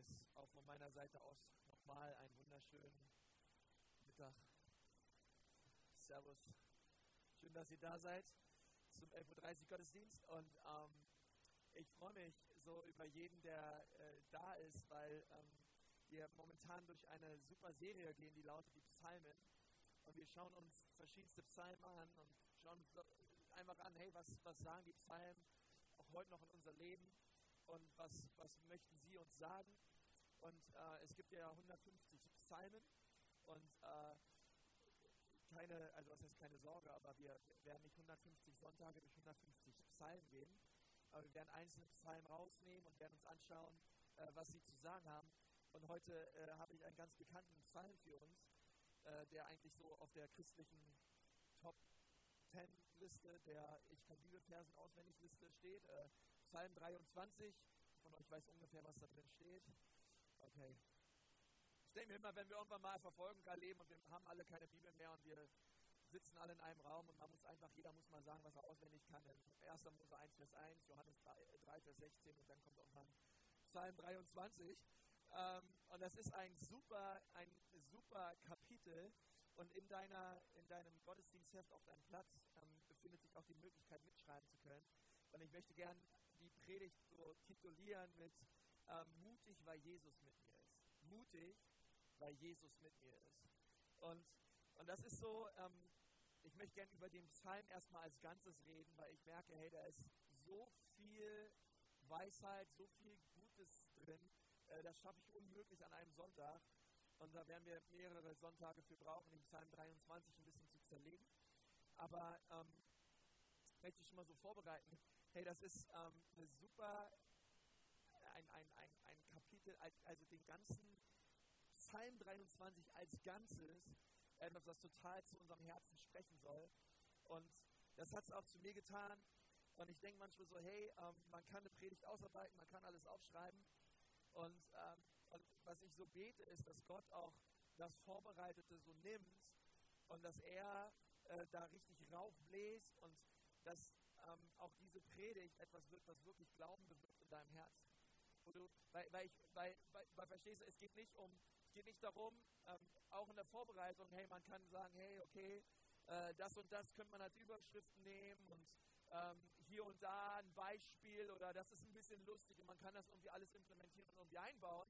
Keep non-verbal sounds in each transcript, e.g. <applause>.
Dennis, auch von meiner Seite aus nochmal einen wunderschönen Mittag. Servus. Schön, dass ihr da seid zum 11.30 Uhr Gottesdienst und ähm, ich freue mich so über jeden, der äh, da ist, weil ähm, wir momentan durch eine super Serie gehen, die lautet die Psalmen. Und wir schauen uns verschiedenste Psalmen an und schauen uns einfach an, hey, was, was sagen die Psalmen auch heute noch in unser Leben und was, was möchten sie uns sagen. Und äh, es gibt ja 150 Psalmen und äh, keine, also was heißt keine Sorge, aber wir werden nicht 150 Sonntage durch 150 Psalmen gehen, aber wir werden einzelne Psalmen rausnehmen und werden uns anschauen, äh, was sie zu sagen haben. Und heute äh, habe ich einen ganz bekannten Psalm für uns, äh, der eigentlich so auf der christlichen Top 10 Liste der Ich kann Bibelfersen auswendig Liste steht. Psalm 23. Von euch weiß ungefähr, was da drin steht. Okay. Ich denke mir immer, wenn wir irgendwann mal verfolgen leben und wir haben alle keine Bibel mehr und wir sitzen alle in einem Raum und man muss einfach, jeder muss mal sagen, was er auswendig kann. 1. Mose 1, Vers 1, Johannes 3, 3, Vers 16 und dann kommt irgendwann Psalm 23. Ähm, und das ist ein super, ein super Kapitel. Und in, deiner, in deinem Gottesdienstheft auf deinem Platz ähm, befindet sich auch die Möglichkeit, mitschreiben zu können. Und ich möchte gerne die Predigt so titulieren mit äh, Mutig, weil Jesus mit mir ist. Mutig, weil Jesus mit mir ist. Und, und das ist so, ähm, ich möchte gerne über den Psalm erstmal als Ganzes reden, weil ich merke, hey, da ist so viel Weisheit, so viel Gutes drin, äh, das schaffe ich unmöglich an einem Sonntag. Und da werden wir mehrere Sonntage für brauchen, den Psalm 23 ein bisschen zu zerlegen. Aber ähm, möchte ich schon mal so vorbereiten. Hey, das ist ähm, eine super, ein, ein, ein, ein Kapitel, also den ganzen Psalm 23 als Ganzes, etwas, was total zu unserem Herzen sprechen soll. Und das hat es auch zu mir getan. Und ich denke manchmal so, hey, ähm, man kann eine Predigt ausarbeiten, man kann alles aufschreiben. Und, ähm, und was ich so bete, ist, dass Gott auch das Vorbereitete so nimmt und dass er äh, da richtig raufbläst und dass ähm, auch diese Predigt etwas wird, was wirklich Glauben bewirkt in deinem Herzen. Du, weil, weil, ich, weil, weil, weil, verstehst du, es geht nicht um, geht nicht darum, ähm, auch in der Vorbereitung, hey, man kann sagen, hey, okay, äh, das und das könnte man als Überschriften nehmen und ähm, hier und da ein Beispiel oder das ist ein bisschen lustig und man kann das irgendwie alles implementieren und irgendwie einbauen.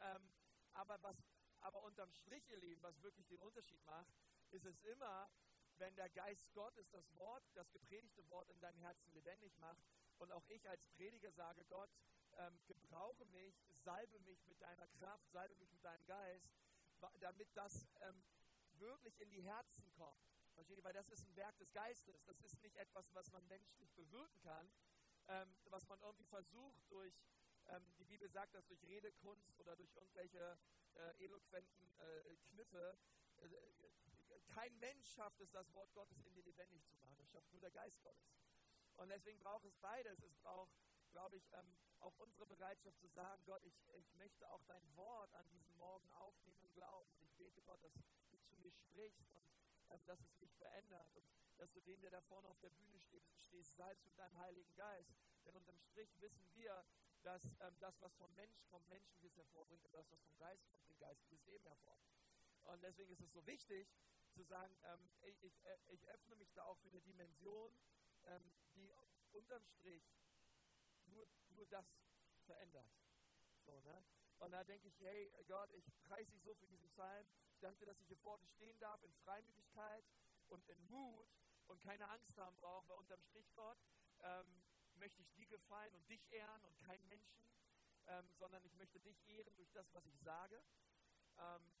Ähm, aber was, aber unterm Strich, ihr Lieben, was wirklich den Unterschied macht, ist es immer, wenn der Geist Gottes das Wort, das gepredigte Wort in deinem Herzen lebendig macht und auch ich als Prediger sage, Gott, ähm, gebrauche mich, salbe mich mit deiner Kraft, salbe mich mit deinem Geist, damit das ähm, wirklich in die Herzen kommt. Versteht ihr? Weil das ist ein Werk des Geistes. Das ist nicht etwas, was man menschlich bewirken kann, ähm, was man irgendwie versucht durch, ähm, die Bibel sagt das durch Redekunst oder durch irgendwelche äh, eloquenten äh, Kniffe. Äh, kein Mensch schafft es, das Wort Gottes in dir lebendig zu machen. Das schafft nur der Geist Gottes. Und deswegen braucht es beides. Es braucht, glaube ich, ähm, auch unsere Bereitschaft zu sagen, Gott, ich, ich möchte auch dein Wort an diesem Morgen aufnehmen und glauben. Ich bete Gott, dass du zu mir sprichst und ähm, dass es mich verändert und dass du den, der da vorne auf der Bühne steht, stehst, salbst mit deinem Heiligen Geist. Denn unterm Strich wissen wir, dass ähm, das, was vom Mensch kommt, Menschliches hervorbringt und das, was vom Geist kommt, bringt geistiges Leben hervor. Und deswegen ist es so wichtig, zu sagen, ähm, ich, äh, ich, öffne mich da auch für eine Dimension, ähm, die unterm Strich nur, nur das verändert. So, ne? Und da denke ich, hey Gott, ich preise dich so für diesen Psalm. Ich danke dir, dass ich hier vorne stehen darf in Freimütigkeit und in Mut und keine Angst haben brauche, weil unterm Strich, Gott, ähm, möchte ich dir gefallen und dich ehren und keinen Menschen, ähm, sondern ich möchte dich ehren durch das, was ich sage. Ähm,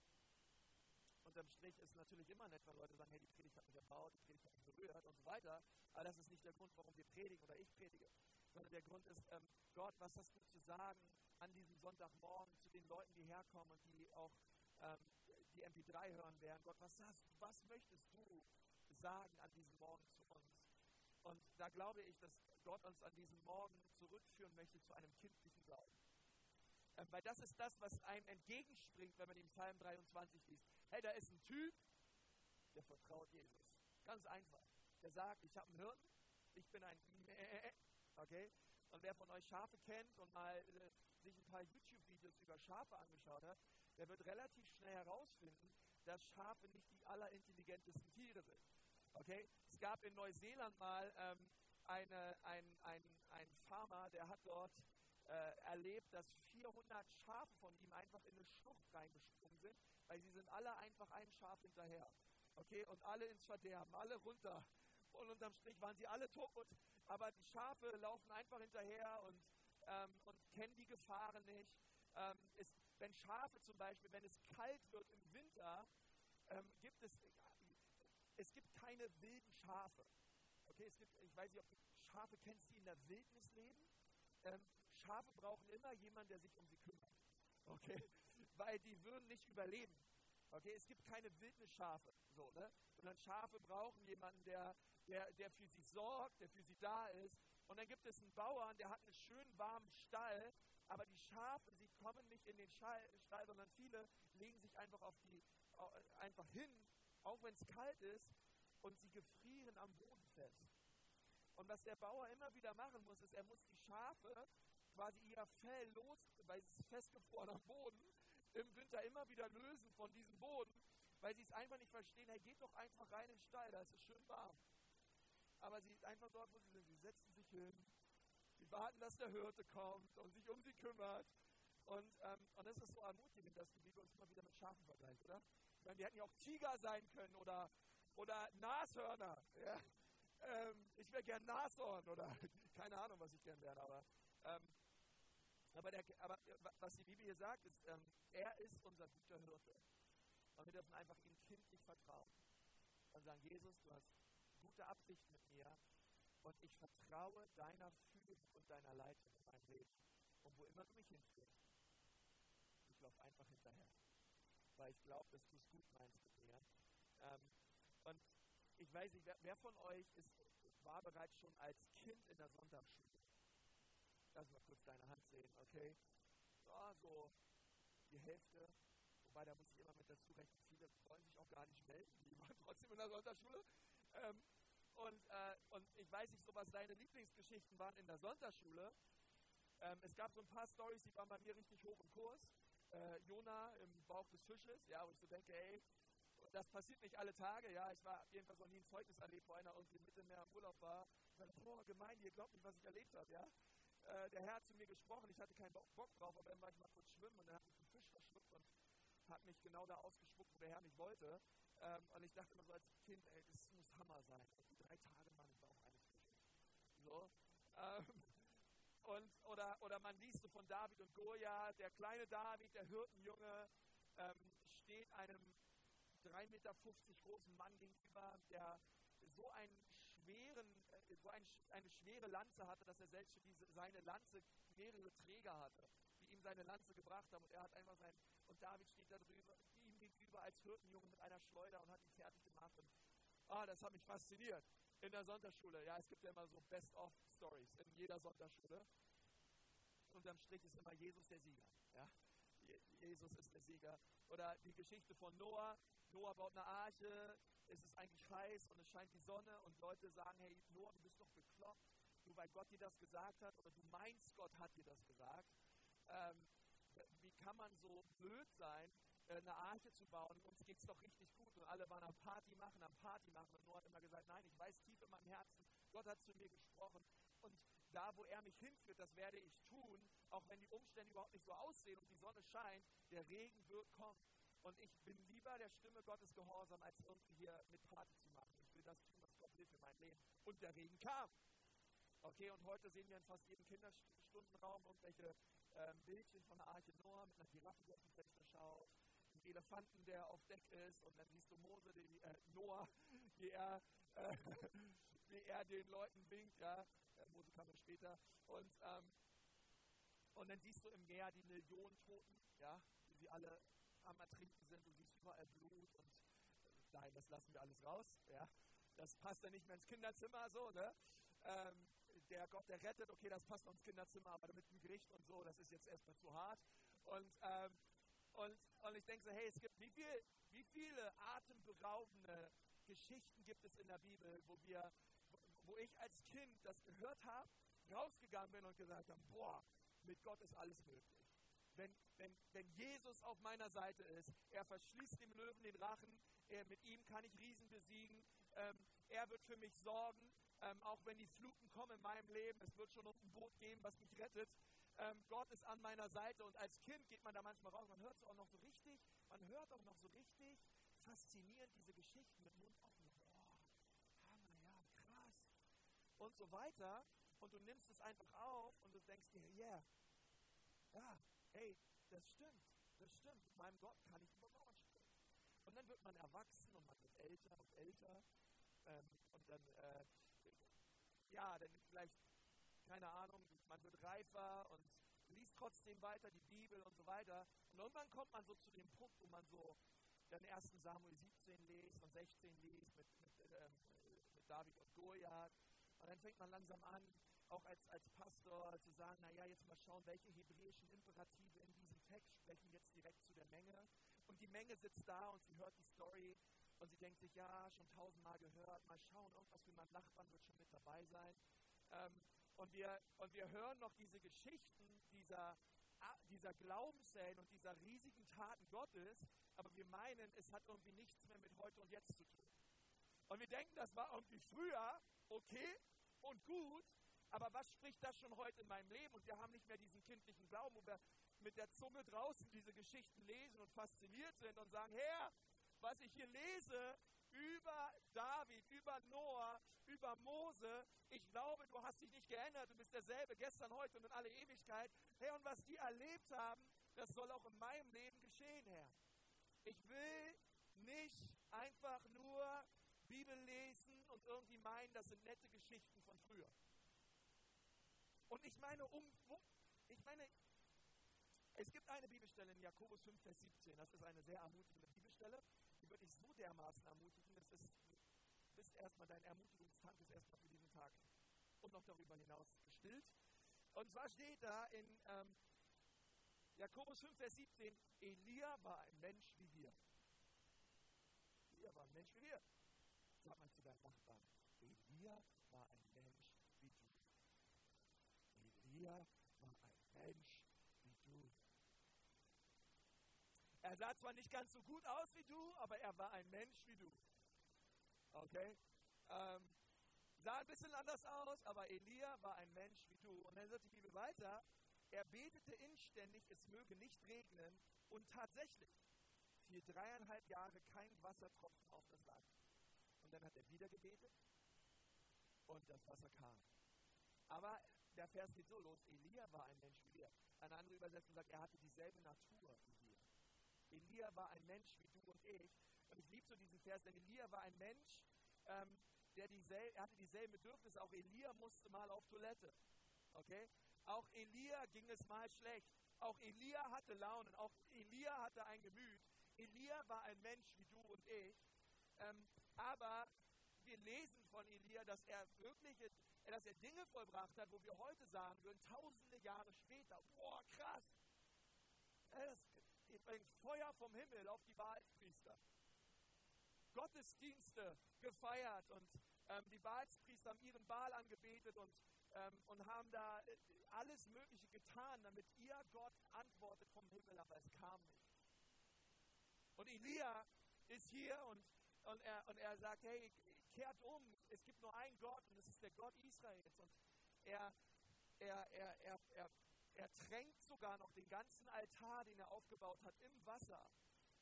unterm Strich ist natürlich immer nett, wenn Leute sagen, hey, die Predigt hat mich erbaut, die Predigt hat mich berührt und so weiter. Aber das ist nicht der Grund, warum wir predigen oder ich predige, sondern der Grund ist, ähm, Gott, was hast du zu sagen an diesem Sonntagmorgen zu den Leuten, die herkommen und die auch ähm, die MP3 hören werden. Gott, was, hast, was möchtest du sagen an diesem Morgen zu uns? Und da glaube ich, dass Gott uns an diesem Morgen zurückführen möchte zu einem kindlichen Glauben. Ähm, weil das ist das, was einem entgegenspringt, wenn man den Psalm 23 liest. Hey, da ist ein Typ, der vertraut Jesus. Ganz einfach. Der sagt, ich habe einen Hirten, ich bin ein <laughs> okay? Und wer von euch Schafe kennt und mal äh, sich ein paar YouTube-Videos über Schafe angeschaut hat, der wird relativ schnell herausfinden, dass Schafe nicht die allerintelligentesten Tiere sind. Okay? Es gab in Neuseeland mal ähm, eine, ein, ein, ein Farmer, der hat dort äh, erlebt, dass 400 Schafe von ihm einfach in eine Schlucht reingesprungen sind, weil sie sind alle einfach ein Schaf hinterher. Okay, und alle ins Verderben, alle runter. Und unterm Strich waren sie alle tot, aber die Schafe laufen einfach hinterher und, ähm, und kennen die Gefahren nicht. Ähm, es, wenn Schafe zum Beispiel, wenn es kalt wird im Winter, ähm, gibt es, es gibt keine wilden Schafe. Okay, es gibt, ich weiß nicht, ob du Schafe kennst, die in der Wildnis leben. Ähm, Schafe brauchen immer jemanden, der sich um sie kümmert. Okay, <laughs> weil die würden nicht überleben. Okay, es gibt keine Wildnisschafe, so, ne? sondern Schafe brauchen jemanden, der, der, der für sie sorgt, der für sie da ist. Und dann gibt es einen Bauern, der hat einen schönen warmen Stall, aber die Schafe, sie kommen nicht in den Stall, sondern viele legen sich einfach auf die, einfach hin, auch wenn es kalt ist, und sie gefrieren am Boden fest. Und was der Bauer immer wieder machen muss, ist, er muss die Schafe quasi ihr Fell los, weil es ist festgefroren am Boden, im Winter immer wieder lösen von diesem Boden, weil sie es einfach nicht verstehen, hey, geht doch einfach rein in den Stall, da ist es schön warm. Aber sie einfach dort, wo sie sind, sie setzen sich hin, sie warten, dass der Hirte kommt und sich um sie kümmert. Und, ähm, und das ist so ermutigend, dass die Bibel uns immer wieder mit Schafen vergleicht, oder? Ich meine, die hätten ja auch Tiger sein können oder, oder Nashörner. Ja? Ähm, ich wäre gern Nashorn oder <laughs> keine Ahnung, was ich gern wäre, aber, ähm, aber, der, aber, was die Bibel hier sagt, ist, ähm, er ist unser guter Hirte. Und wir dürfen einfach ihm kindlich vertrauen und sagen, Jesus, du hast gute Absichten mit mir und ich vertraue deiner Führung und deiner Leitung in meinem Leben. Und wo immer du mich hinführst, ich laufe einfach hinterher. Weil ich glaube, dass du es gut meinst mit mir. Ähm, und ich weiß nicht, wer, wer, von euch ist, war bereits schon als Kind in der Sonntagsschule? Lass mal kurz deine Hand sehen, okay? Ja, so die Hälfte. Wobei, da muss ich immer mit dazu rechnen, viele wollen sich auch gar nicht melden. Die waren <laughs> trotzdem in der Sonntagsschule. Ähm, und, äh, und ich weiß nicht so, was deine Lieblingsgeschichten waren in der Sonntagsschule. Ähm, es gab so ein paar Stories, die waren bei mir richtig hoch im Kurs. Äh, Jona im Bauch des Fisches, ja, wo ich so denke, ey, das passiert nicht alle Tage, ja. Ich war jedenfalls noch nie ein Zeugnis erlebt, wo einer irgendwie mitten mehr im Urlaub war. Ich dachte, boah, Gemeinde, ihr glaubt nicht, was ich erlebt habe, ja. Äh, der Herr hat zu mir gesprochen, ich hatte keinen Bock drauf, aber dann war ich mal kurz schwimmen und dann hat mich ein Fisch verschluckt und hat mich genau da ausgespuckt, wo der Herr mich wollte. Ähm, und ich dachte immer so als Kind, ey, das muss Hammer sein. Und drei Tage mal im Bauch eines Fisches. So. Ähm, und, oder, oder man liest so von David und Goliath, der kleine David, der Hirtenjunge, ähm, steht einem 3,50 Meter großen Mann gegenüber, der so einen schweren, äh, so ein, eine schwere Lanze hatte, dass er selbst für diese, seine Lanze mehrere Träger hatte, die ihm seine Lanze gebracht haben. Und er hat einfach sein, und David steht da drüber, ihm gegenüber als Hirtenjunge mit einer Schleuder und hat ihn fertig gemacht. Und ah, das hat mich fasziniert. In der Sonntagsschule, ja, es gibt ja immer so Best-of-Stories in jeder Sonntagsschule. Unterm Strich ist immer Jesus der Sieger. Ja? Jesus ist der Sieger. Oder die Geschichte von Noah. Noah baut eine Arche, es ist eigentlich heiß und es scheint die Sonne und Leute sagen, hey Noah, du bist doch bekloppt, nur weil Gott dir das gesagt hat oder du meinst, Gott hat dir das gesagt. Ähm, wie kann man so blöd sein, äh, eine Arche zu bauen? Uns geht es doch richtig gut und alle waren am Party machen, am Party machen und Noah hat immer gesagt, nein, ich weiß tief in meinem Herzen, Gott hat zu mir gesprochen und da, wo er mich hinführt, das werde ich tun, auch wenn die Umstände überhaupt nicht so aussehen scheint, der Regen wird kommen. Und ich bin lieber der Stimme Gottes gehorsam, als irgendwie hier mit Party zu machen. Ich will das tun, was Gott will für mein Leben. Und der Regen kam. Okay, und heute sehen wir in fast jedem Kinderstundenraum irgendwelche ähm, Bildchen von der Arche Noah mit einer Giraffe, die aus dem Fenster schaut, einem Elefanten, der auf Deck ist, und dann siehst du Mose, die, äh, Noah, wie er, äh, <laughs> wie er den Leuten winkt, ja, äh, Mose kam dann später, und, ähm, und dann siehst du im Meer die Millionen Toten, ja, sie alle am Ertrinken sind, du siehst überall Blut und äh, nein, das lassen wir alles raus. Ja. Das passt ja nicht mehr ins Kinderzimmer so, ne? Ähm, der Gott, der rettet, okay, das passt noch ins Kinderzimmer, aber mit dem Gericht und so, das ist jetzt erstmal zu hart. Und, ähm, und, und ich denke so, hey, es gibt, wie, viel, wie viele atemberaubende Geschichten gibt es in der Bibel, wo wir, wo ich als Kind das gehört habe, rausgegangen bin und gesagt habe, boah, mit Gott ist alles möglich. wenn, wenn, wenn Jesus auf meiner Seite ist. Er verschließt dem Löwen den Rachen. Er, mit ihm kann ich Riesen besiegen. Ähm, er wird für mich sorgen, ähm, auch wenn die Fluten kommen in meinem Leben. Es wird schon noch ein Boot geben, was mich rettet. Ähm, Gott ist an meiner Seite und als Kind geht man da manchmal raus. Man hört es auch noch so richtig, man hört auch noch so richtig faszinierend diese Geschichten mit Mund offen. Oh, Hammer, ja, krass. Und so weiter. Und du nimmst es einfach auf und du denkst dir, yeah, ja, hey, das stimmt, das stimmt. Mit meinem Gott kann ich über Mauern springen. Und dann wird man erwachsen und man wird älter und älter. Ähm, und dann, äh, ja, dann vielleicht, keine Ahnung, man wird reifer und liest trotzdem weiter die Bibel und so weiter. Und irgendwann kommt man so zu dem Punkt, wo man so den ersten Samuel 17 liest und 16 liest mit, mit, ähm, mit David und Goliath. Und dann fängt man langsam an, auch als, als Pastor zu sagen, naja, jetzt mal schauen, welche hebräischen Imperative in diesem Text sprechen jetzt direkt zu der Menge. Und die Menge sitzt da und sie hört die Story und sie denkt sich, ja, schon tausendmal gehört, mal schauen, irgendwas wie mein Nachbarn wird schon mit dabei sein. Ähm, und, wir, und wir hören noch diese Geschichten dieser, dieser Glaubenssälen und dieser riesigen Taten Gottes, aber wir meinen, es hat irgendwie nichts mehr mit heute und jetzt zu tun. Und wir denken, das war irgendwie früher okay und gut, aber was spricht das schon heute in meinem Leben? Und wir haben nicht mehr diesen kindlichen Glauben, wo wir mit der Zunge draußen diese Geschichten lesen und fasziniert sind und sagen, Herr, was ich hier lese über David, über Noah, über Mose, ich glaube, du hast dich nicht geändert, du bist derselbe gestern, heute und in alle Ewigkeit. Herr, und was die erlebt haben, das soll auch in meinem Leben geschehen, Herr. Ich will nicht einfach nur Bibel lesen und irgendwie meinen, das sind nette Geschichten von früher. Und ich meine, um, ich meine, es gibt eine Bibelstelle in Jakobus 5, Vers 17. Das ist eine sehr ermutigende Bibelstelle. Die würde ich so dermaßen ermutigen, das ist, bist erstmal dein Ermutigungstank ist erstmal für diesen Tag und noch darüber hinaus gestillt. Und zwar steht da in ähm, Jakobus 5, Vers 17, Elia war ein Mensch wie wir. Elia war ein Mensch wie wir. Sag mal zu deinem Nachbarn, Elia war ein Mensch wie du. Elia war ein Mensch wie du. Er sah zwar nicht ganz so gut aus wie du, aber er war ein Mensch wie du. Okay? Ähm, sah ein bisschen anders aus, aber Elia war ein Mensch wie du. Und dann sagt die Bibel weiter, er betete inständig, es möge nicht regnen und tatsächlich fiel dreieinhalb Jahre kein Wassertropfen auf das Land. Und dann hat er wieder gebetet und das Wasser kam. Aber der Vers geht so los, Elia war ein Mensch wie wir. Eine andere Übersetzung sagt, er hatte dieselbe Natur wie wir. Elia war ein Mensch wie du und ich. Und ich liebe so diesen Vers, denn Elia war ein Mensch, ähm, der diesel er hatte dieselben Bedürfnisse. Auch Elia musste mal auf Toilette. Okay? Auch Elia ging es mal schlecht. Auch Elia hatte Launen. Auch Elia hatte ein Gemüt. Elia war ein Mensch wie du und ich. Ähm, aber wir lesen von Elia, dass er wirklich, dass er Dinge vollbracht hat, wo wir heute sagen würden, tausende Jahre später, boah, krass. Das bringt Feuer vom Himmel auf die Wahlpriester. Gottesdienste gefeiert und ähm, die Baalspriester haben ihren Baal angebetet und, ähm, und haben da äh, alles Mögliche getan, damit ihr Gott antwortet vom Himmel, aber es kam nicht. Und Elia ist hier und, und, er, und er sagt, hey, kehrt um, es gibt nur einen Gott und es ist der Gott Israels. Und er, er, er, er, er, er tränkt sogar noch den ganzen Altar, den er aufgebaut hat, im Wasser.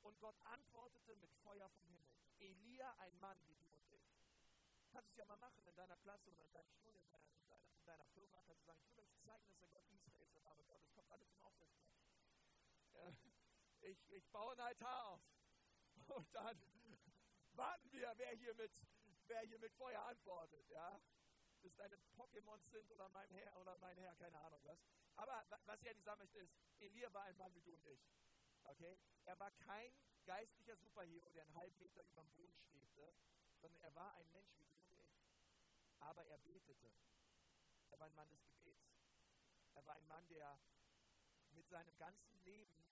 Und Gott antwortete mit Feuer vom Himmel. Elia, ein Mann wie du und ich. Kannst du es ja mal machen in deiner Klasse oder in deinem Stuhl, in deiner, in deiner, in deiner Firma, kannst du sagen, ich will euch zeigen, dass der Gott Israels ist, aber Gott, es kommt alles zum Aufsetzplatz. Äh, ich, ich baue ein Altar auf. Und dann warten wir, wer hier mit, wer hier mit Feuer antwortet, ja. Bis deine Pokémons sind oder mein Herr oder mein Herr, keine Ahnung was. Aber was ich eigentlich sagen möchte ist, Elia war ein Mann wie du und ich. Okay? Er war kein geistlicher Superhero, der einen halben Meter über dem Boden schwebte, sondern er war ein Mensch wie du und ich. Aber er betete. Er war ein Mann des Gebets. Er war ein Mann, der mit seinem ganzen Leben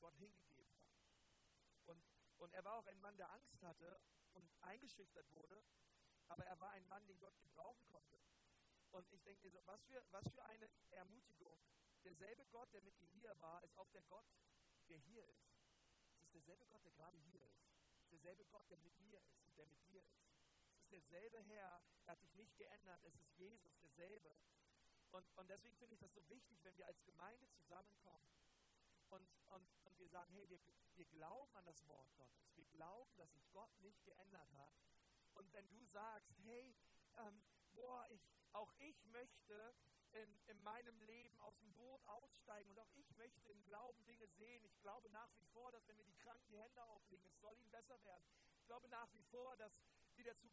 Gott hingegeben hat. Und, und er war auch ein Mann, der Angst hatte und eingeschüchtert wurde, aber er war ein Mann, den Gott gebrauchen konnte. Und ich denke, was für, was für eine Ermutigung, derselbe Gott, der mit Elia war, ist auch der Gott, der hier ist. Es ist derselbe Gott, der gerade hier ist. Es ist derselbe Gott, der mit mir ist und der mit dir ist. Es ist derselbe Herr, er hat sich nicht geändert. Es ist Jesus, derselbe. Und, und deswegen finde ich das so wichtig, wenn wir als Gemeinde zusammenkommen und, und wir sagen, hey, wir, wir glauben an das Wort Gottes. Wir glauben, dass sich Gott nicht geändert hat. Und wenn du sagst, hey, ähm, boah, ich, auch ich möchte in, in meinem Leben aus dem Boot aussteigen und auch ich möchte im Glauben Dinge sehen. Ich glaube nach wie vor, dass wenn wir die Kranken die Hände auflegen, es soll ihnen besser werden. Ich glaube nach wie vor, dass wir, dazu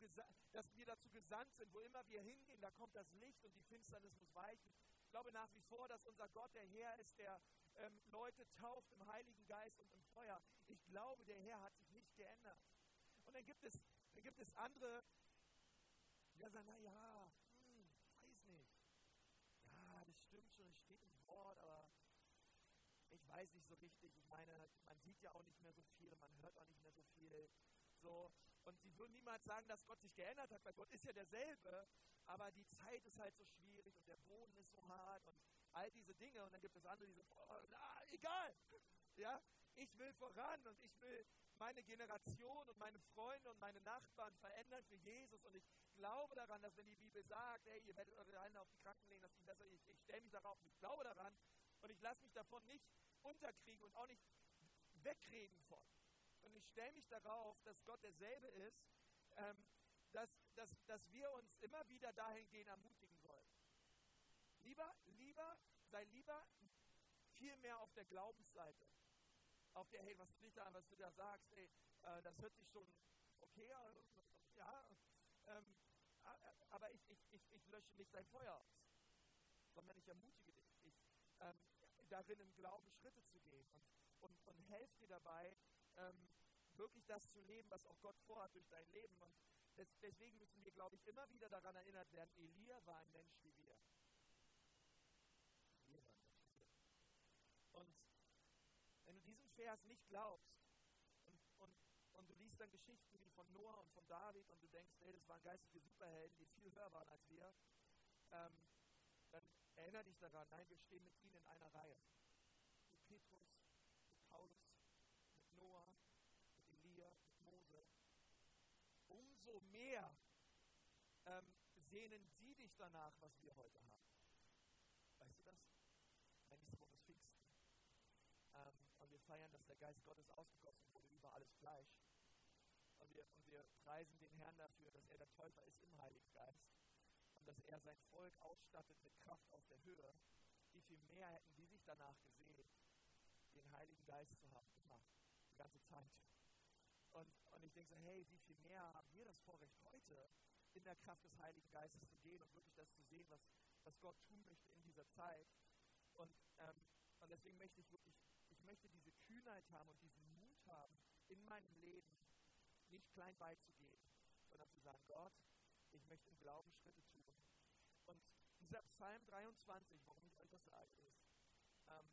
dass wir dazu gesandt sind, wo immer wir hingehen, da kommt das Licht und die Finsternis muss weichen. Ich glaube nach wie vor, dass unser Gott der Herr ist, der ähm, Leute tauft im Heiligen Geist und im Feuer. Ich glaube, der Herr hat sich nicht geändert. Und dann gibt es, dann gibt es andere, die sagen, naja, hm, weiß nicht. Ja, das stimmt schon, es steht im Wort, aber ich weiß nicht so richtig. Ich meine, man sieht ja auch nicht mehr so viel, man hört auch nicht mehr so viel. So, und sie würden niemals sagen, dass Gott sich geändert hat, weil Gott ist ja derselbe, aber die Zeit ist halt so schwierig und der Boden ist so hart und all diese Dinge. Und dann gibt es andere, die sagen, oh, na, egal. Ja, ich will voran und ich will meine Generation und meine Freunde und meine Nachbarn verändern für Jesus. Und ich glaube daran, dass wenn die Bibel sagt, hey, ihr werdet eure Hände auf die Kranken legen, dass ihnen besser ich, ich stelle mich darauf und ich glaube daran und ich lasse mich davon nicht unterkriegen und auch nicht wegreden von. Und ich stelle mich darauf, dass Gott derselbe ist, ähm, dass, dass, dass wir uns immer wieder dahingehend ermutigen sollen. Lieber, lieber, sei lieber viel mehr auf der Glaubensseite. Auf der, hey, was du da, was du da sagst, ey, äh, das hört sich schon okay an, ja, ähm, aber ich, ich, ich, ich lösche nicht dein Feuer aus, sondern ich ermutige dich, ich, ähm, darin im Glauben Schritte zu gehen und, und, und helfe dir dabei, ähm, wirklich das zu leben, was auch Gott vorhat durch dein Leben. Und deswegen müssen wir, glaube ich, immer wieder daran erinnert werden, Elia war ein Mensch wie wir. Und wenn du diesen Vers nicht glaubst und, und, und du liest dann Geschichten wie von Noah und von David und du denkst, hey, das waren geistige Superhelden, die viel höher waren als wir, ähm, dann erinnere dich daran, nein, wir stehen mit ihnen in einer Reihe. Mit Petrus, mit Paulus, mit Noah, umso mehr ähm, sehnen sie dich danach, was wir heute haben. Weißt du das? Nächste Woche ist Pfingsten. Ähm, und wir feiern, dass der Geist Gottes ausgegossen wurde über alles Fleisch. Und wir, und wir preisen den Herrn dafür, dass er der Täufer ist im Heiligen Geist. Und dass er sein Volk ausstattet mit Kraft aus der Höhe. Wie viel mehr hätten die sich danach gesehen, den Heiligen Geist zu haben? Immer. Die ganze Zeit. Und, und ich denke so, hey, wie viel mehr haben wir das Vorrecht heute, in der Kraft des Heiligen Geistes zu gehen und wirklich das zu sehen, was, was Gott tun möchte in dieser Zeit. Und, ähm, und deswegen möchte ich wirklich, ich möchte diese Kühnheit haben und diesen Mut haben, in meinem Leben nicht klein beizugehen, sondern zu sagen, Gott, ich möchte im Glauben Schritte tun. Und dieser Psalm 23, warum ich euch das sage, ist, ähm,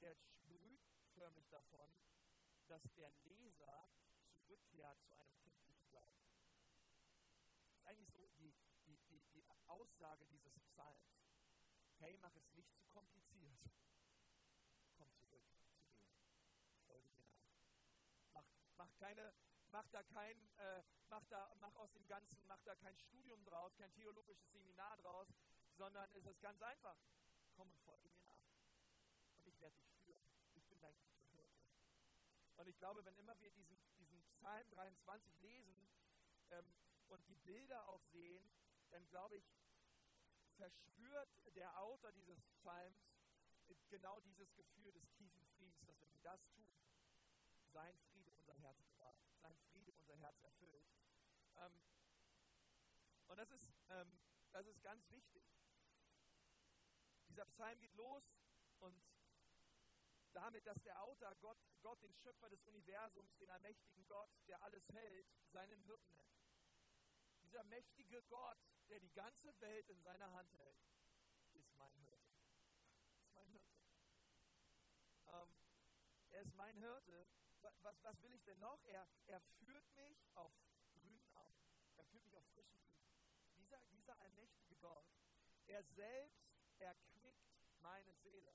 der sprüht förmlich davon, dass der Leser zurückkehrt zu einem kindlichen Glauben. Das ist eigentlich so die, die, die, die Aussage dieses Psalms. Hey, mach es nicht zu kompliziert. Komm zurück zu mir. Folge mir nach. Mach, mach keine, mach da kein, äh, mach da, mach aus dem Ganzen, mach da kein Studium draus, kein theologisches Seminar draus, sondern es ist ganz einfach. Komm und folge mir nach. Und ich werde dich führen. Ich bin dein guter Hirte. Und ich glaube, wenn immer wir diesen, Psalm 23 lesen ähm, und die Bilder auch sehen, dann glaube ich, verspürt der Autor dieses Psalms genau dieses Gefühl des tiefen Friedens, dass wenn wir das tun, sein Friede unser Herz bewahrt, sein Friede unser Herz erfüllt. Ähm, und das ist, ähm, das ist ganz wichtig. Dieser Psalm geht los und damit, dass der Autor Gott, Gott, den Schöpfer des Universums, den allmächtigen Gott, der alles hält, seinen Hirten nennt. Dieser mächtige Gott, der die ganze Welt in seiner Hand hält, ist mein Hirte. Ist mein Hirte. Ähm, er ist mein Hirte. Was, was will ich denn noch? Er, er führt mich auf grünen Augen. Er führt mich auf frischen Blüten. Dieser, dieser allmächtige Gott, er selbst erquickt meine Seele.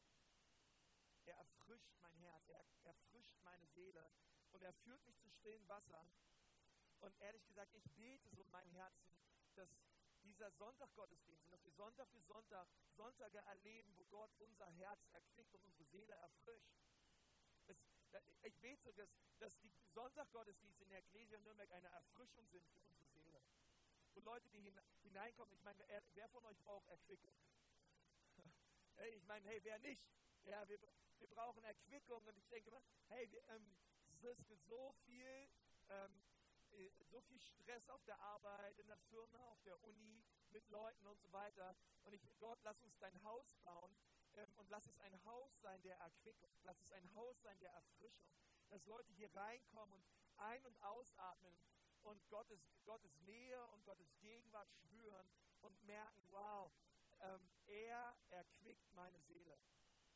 Er erfrischt mein Herz, er erfrischt meine Seele und er führt mich zu stillen Wassern. Und ehrlich gesagt, ich bete so in meinem Herzen, dass dieser Sonntag-Gottesdienst und dass wir Sonntag für Sonntag Sonntage erleben, wo Gott unser Herz erquickt und unsere Seele erfrischt. Es, ich bete dass, dass die Sonntag-Gottesdienste in der Ecclesia Nürnberg eine Erfrischung sind für unsere Seele. Und Leute, die hineinkommen, ich meine, wer, von euch braucht Erquickung? <laughs> ich meine, hey, wer nicht? Ja, wir, wir brauchen Erquickung und ich denke immer, hey, wir, ähm, es ist so viel ähm, äh, so viel Stress auf der Arbeit, in der Firma, auf der Uni, mit Leuten und so weiter. Und ich, Gott, lass uns dein Haus bauen ähm, und lass es ein Haus sein der Erquickung. Lass es ein Haus sein der Erfrischung. Dass Leute hier reinkommen und ein- und ausatmen und Gottes, Gottes Nähe und Gottes Gegenwart spüren und merken, wow, ähm, er erquickt meine Seele.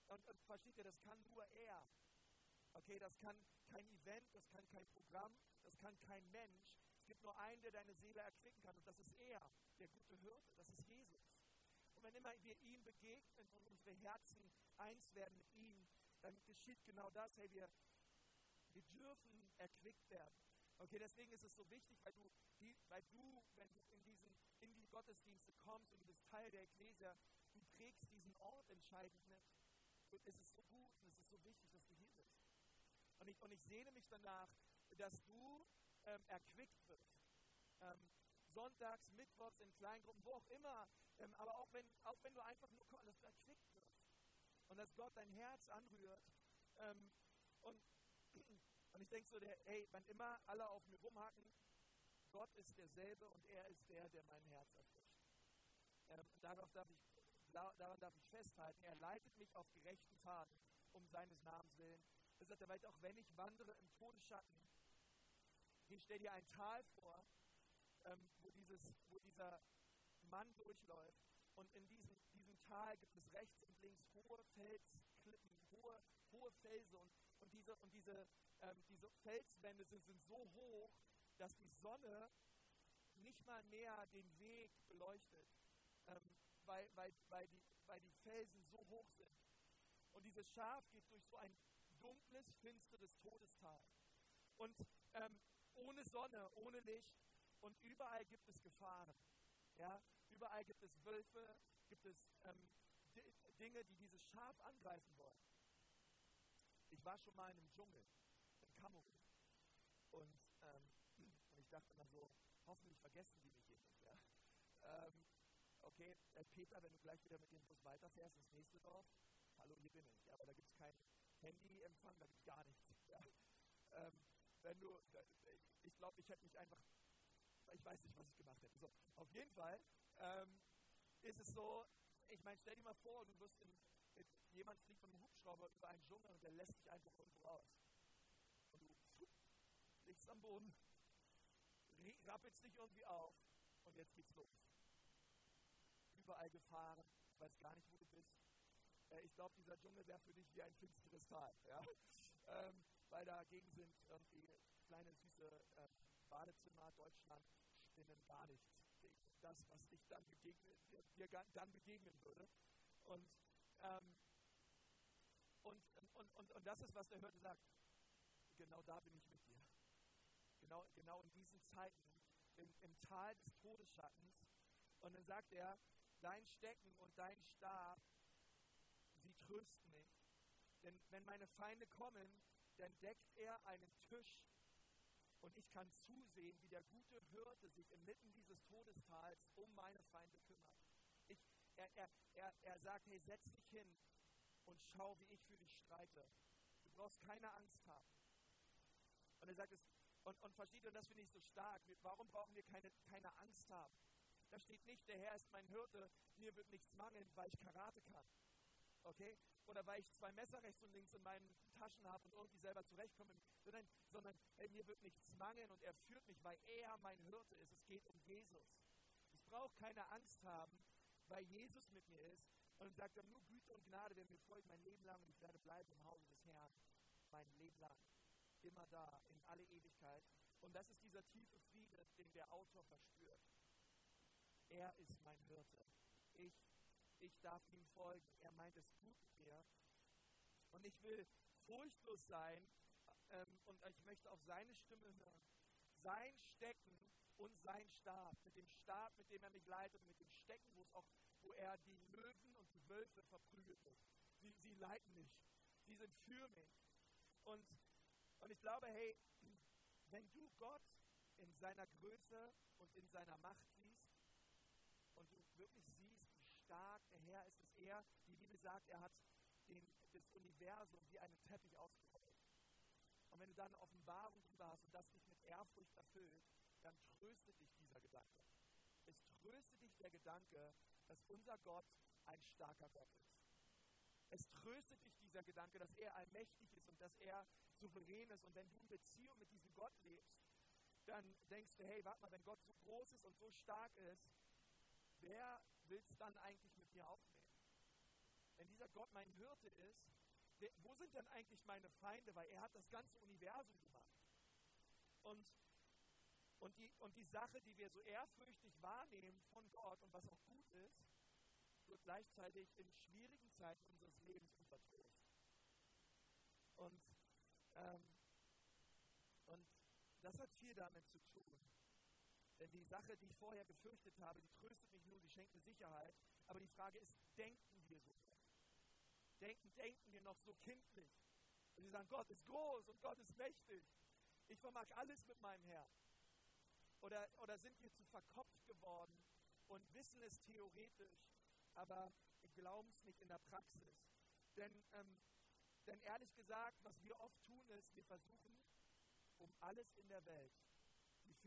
Und, und versteht ihr, das kann nur er. Okay, das kann kein Event, das kann kein Programm, das kann kein Mensch. Es gibt nur einen, der deine Seele erquicken kann und das ist er, der gute Hirte, das ist Jesus. Und wenn immer wir ihm begegnen und unsere Herzen eins werden mit ihm, dann geschieht genau das. Hey, wir, wir dürfen erquickt werden. Okay, deswegen ist es so wichtig, weil du, die, weil du wenn du in, diesen, in die Gottesdienste kommst und du bist Teil der Ekklesia, du prägst diesen Ort entscheidend mit. Und es ist so gut und es ist so wichtig, dass du hier bist. Und ich, und ich sehne mich danach, dass du ähm, erquickt wirst. Ähm, sonntags, mittwochs in Kleingruppen, wo auch immer, ähm, aber auch wenn, auch wenn du einfach nur kommst, dass du erquickt wirst. Und dass Gott dein Herz anrührt. Ähm, und, <clears throat> und ich denke so, der, hey, wann immer alle auf mir rumhacken, Gott ist derselbe und er ist der, der mein Herz erfrischt. Ähm, darauf darf ich, daran darf ich festhalten. Er leitet mich auf gerechten Pfaden um seines Namens willen. Er sagt, er weiß, auch wenn ich wandere im Todesschatten, ich stell dir ein Tal vor, ähm, wo, dieses, wo dieser Mann durchläuft. Und in diesem, diesem Tal gibt es rechts und links hohe Felsklippen, hohe, hohe Felsen. Und, und, diese, und diese, ähm, diese Felswände sind, sind so hoch, dass die Sonne nicht mal mehr den Weg beleuchtet, ähm, weil, weil, weil, die, weil die Felsen so hoch sind. Und dieses Schaf geht durch so ein dunkles, finsteres Todestal. Und ähm, ohne Sonne, ohne Licht und überall gibt es Gefahren. Ja? Überall gibt es Wölfe, gibt es ähm, Dinge, die dieses Schaf angreifen wollen. Ich war schon mal in einem Dschungel, in Kamerun. Und, ähm, und ich dachte dann so, hoffentlich vergessen die mich hier nicht. Ja? Ähm, okay, äh, Peter, wenn du gleich wieder mit dem Bus weiterfährst ins nächste Dorf, hallo, hier bin ich. Ja, aber da gibt es keinen Handyempfang, da gibt es gar nichts. <laughs> Ja? Ähm, wenn du, ich glaube, ich hätte mich einfach, ich weiß nicht, was ich gemacht hätte. So, auf jeden Fall ähm, ist es so, ich meine, stell dir mal vor, du wirst in, jemand fliegt mit einem Hubschrauber über einen Dschungel und der lässt dich einfach irgendwo raus. Und du pfuh, liegst am Boden, rappelst dich irgendwie auf und jetzt geht's los. Überall Gefahren, du weißt gar nicht, wo du bist. Äh, ich glaube, dieser Dschungel wäre für dich wie ein finsteres Tal. <laughs> Ja? Ähm, weil dagegen sind irgendwie kleine süße äh, Badezimmer Deutschland spinnen gar nichts gegen das, was dich dann begegnet, dir, dir dann begegnen würde. Und, ähm, und, und, und, und das ist, was der Hirte sagt. Genau da bin ich mit dir. Genau, genau in diesen Zeiten, im, im Tal des Todesschattens. Und dann sagt er, dein Stecken und dein Stab, sie trösten mich. Denn wenn meine Feinde kommen, dann deckt er einen Tisch und ich kann zusehen, wie der gute Hirte sich inmitten dieses Todestals um meine Feinde kümmert. Ich, er, er, er, er sagt, hey, setz dich hin und schau, wie ich für dich streite. Du brauchst keine Angst haben. Und er sagt es, und, und versteht ihr, das finde ich so stark. Warum brauchen wir keine, keine Angst haben? Da steht nicht, der Herr ist mein Hirte, mir wird nichts mangeln, weil ich Karate kann. Okay? Oder weil ich zwei Messer rechts und links in meinen Taschen habe und irgendwie selber zurechtkomme, sondern, sondern ey, mir wird nichts mangeln und er führt mich, weil er mein Hirte ist. Es geht um Jesus. Ich brauche keine Angst haben, weil Jesus mit mir ist und sagt dann nur Güte und Gnade werden mir folgen mein Leben lang und ich werde bleiben im Hause des Herrn mein Leben lang. Immer da, in alle Ewigkeit. Und das ist dieser tiefe Friede, den der Autor verspürt. Er ist mein Hirte. Ich, ich darf ihm folgen. Er meint es gut mit mir Und ich will furchtlos sein ähm, und ich möchte auf seine Stimme hören. Sein Stecken und sein Stab, mit dem Stab, mit dem er mich leitet mit dem Stecken, wo es auch, wo er die Löwen und die Wölfe verprügelte. Sie, sie leiten mich. Sie sind für mich. Und, und ich glaube, hey, <clears throat> wenn du Gott in seiner Größe und in seiner Macht siehst wirklich siehst, wie stark der Herr ist, dass er, die Bibel sagt, er hat den, das Universum wie einen Teppich ausgerollt. Und wenn du dann Offenbarung drüber hast und das dich mit Ehrfurcht erfüllt, dann tröstet dich dieser Gedanke. Es tröstet dich der Gedanke, dass unser Gott ein starker Gott ist. Es tröstet dich dieser Gedanke, dass er allmächtig ist und dass er souverän ist. Und wenn du in Beziehung mit diesem Gott lebst, dann denkst du, hey, warte mal, wenn Gott so groß ist und so stark ist, wer will es dann eigentlich mit mir aufnehmen? Wenn dieser Gott mein Hirte ist, wer, wo sind denn eigentlich meine Feinde? Weil er hat das ganze Universum gemacht. Und, und, die, und die Sache, die wir so ehrfürchtig wahrnehmen von Gott und was auch gut ist, wird gleichzeitig in schwierigen Zeiten unseres Lebens unser. Und, ähm, und das hat viel damit zu tun. Denn die Sache, die ich vorher gefürchtet habe, die tröstet mich nur, die schenkt mir Sicherheit. Aber die Frage ist, denken wir so? Denken, denken wir noch so kindlich? Und sie sagen, Gott ist groß und Gott ist mächtig. Ich vermag alles mit meinem Herrn. Oder, oder sind wir zu verkopft geworden und wissen es theoretisch, aber glauben es nicht in der Praxis? Denn, ähm, denn ehrlich gesagt, was wir oft tun, ist, wir versuchen, um alles in der Welt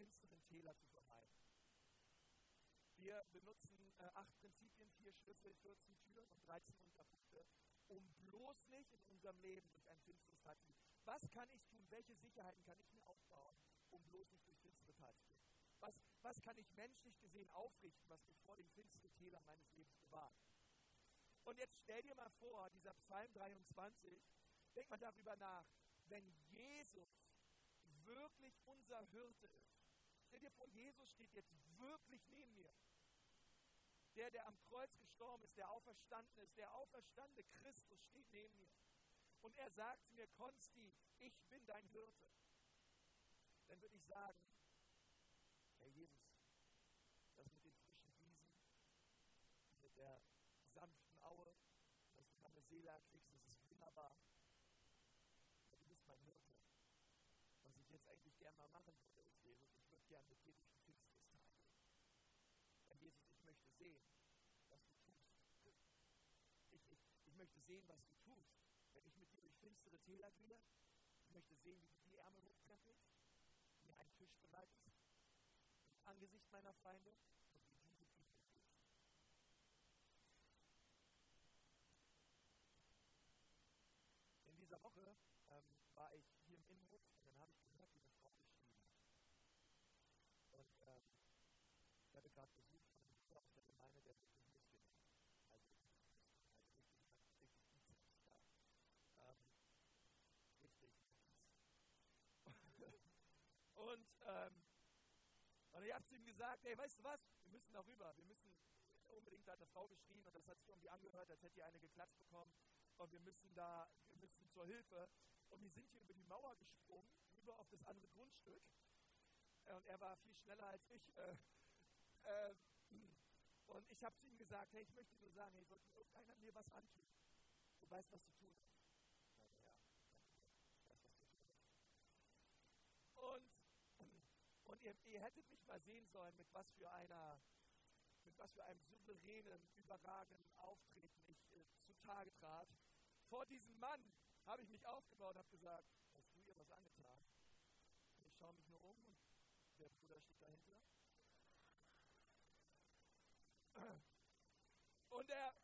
finsteren Täler zu vermeiden. Wir benutzen äh, acht Prinzipien, vier Schlüssel, 14 Türen und 13 Unterpunkte, um bloß nicht in unserem Leben durch ein finsteres Tal zu gehen. Was kann ich tun? Welche Sicherheiten kann ich mir aufbauen, um bloß nicht durch finstere Tal zu gehen? Was, was kann ich menschlich gesehen aufrichten, was mich vor den finsteren Tälern meines Lebens bewahrt? Und jetzt stell dir mal vor, dieser Psalm 23, denk mal darüber nach, wenn Jesus wirklich unser Hirte ist. Stell dir vor, Jesus steht jetzt wirklich neben mir. Der, der am Kreuz gestorben ist, der auferstanden ist, der auferstandene Christus steht neben mir. Und er sagt zu mir, Konsti, ich bin dein Hirte. Dann würde ich sagen, Herr Jesus, das mit den frischen Wiesen, mit der sanften Aue, dass du meine Seele erquickst, das ist wunderbar. Du bist mein Hirte jetzt eigentlich gerne mal machen würde, ist Jesus, ich würde gerne mit dir durch ein finsteres Tal gehen. Denn Jesus, ich möchte sehen, was du tust. Ich, ich, ich möchte sehen, was du tust. Wenn ich mit dir durch finstere Täler gehe, ich möchte sehen, wie du die Ärmel hochkrempelst, mir einen Tisch bereitest, im Angesicht meiner Feinde und wie du mit mir tust. In dieser Woche ähm, war ich hier im Innenhof hatte gerade Besuch von einem Bruder aus der Gemeinde, der sich den Muskeln also halt richtig, richtig Bizeps da. Ähm, richtig und, ähm, und ich habe zu ihm gesagt, hey, weißt du was, wir müssen da rüber, wir müssen unbedingt, da hat eine Frau geschrien und das hat sich irgendwie angehört, als hätte die eine geklatscht bekommen. Und wir müssen da, wir müssen zur Hilfe. Und wir sind hier über die Mauer gesprungen, rüber auf das andere Grundstück. Und er war viel schneller als ich, äh, äh, und ich habe zu ihm gesagt, hey, ich möchte nur sagen, hey, sollte irgendeiner mir was antun? Du weißt, was zu tun ist. Und, und ihr, ihr hättet mich mal sehen sollen, mit was für einer mit was für einem souveränen, überragenden Auftreten ich äh, zutage trat. Vor diesem Mann habe ich mich aufgebaut und habe gesagt, hast du ihr was angetan? Und ich schaue mich nur um und der Bruder steht dahinter. <clears throat> Und der,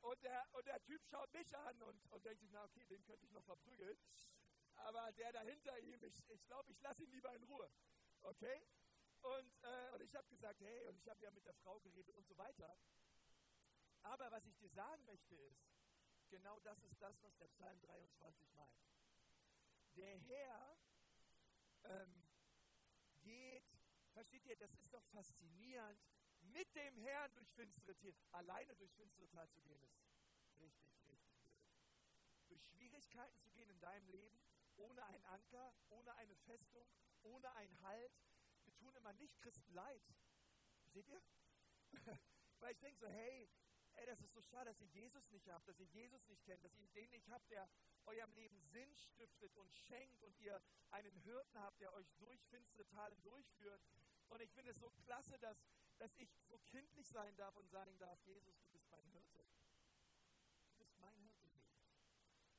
und der, und der Typ schaut mich an und, und denkt sich, na okay, den könnte ich noch verprügeln. Aber der dahinter ihm, ich, ich glaube, ich lasse ihn lieber in Ruhe. Okay? Und, äh, und ich habe gesagt, hey, und ich habe ja mit der Frau geredet und so weiter. Aber was ich dir sagen möchte ist, genau das ist das, was der Psalm 23 meint. Der Herr ähm, geht, versteht ihr, das ist doch faszinierend, mit dem Herrn durch finstere Tal, alleine durch finstere Tal zu gehen, ist richtig, richtig blöd. durch Schwierigkeiten zu gehen in deinem Leben, ohne einen Anker, ohne eine Festung, ohne einen Halt. Wir tun immer nicht Christen leid. Seht ihr? <laughs> Weil ich denke so, hey, ey, das ist so schade, dass ihr Jesus nicht habt, dass ihr Jesus nicht kennt, dass ihr den nicht habt, der eurem Leben Sinn stiftet und schenkt und ihr einen Hirten habt, der euch durch finstere Tale durchführt. Und ich finde es so klasse, dass, dass ich so kindlich sein darf und sagen darf, Jesus, du bist mein Hirte. Du bist mein Hirte.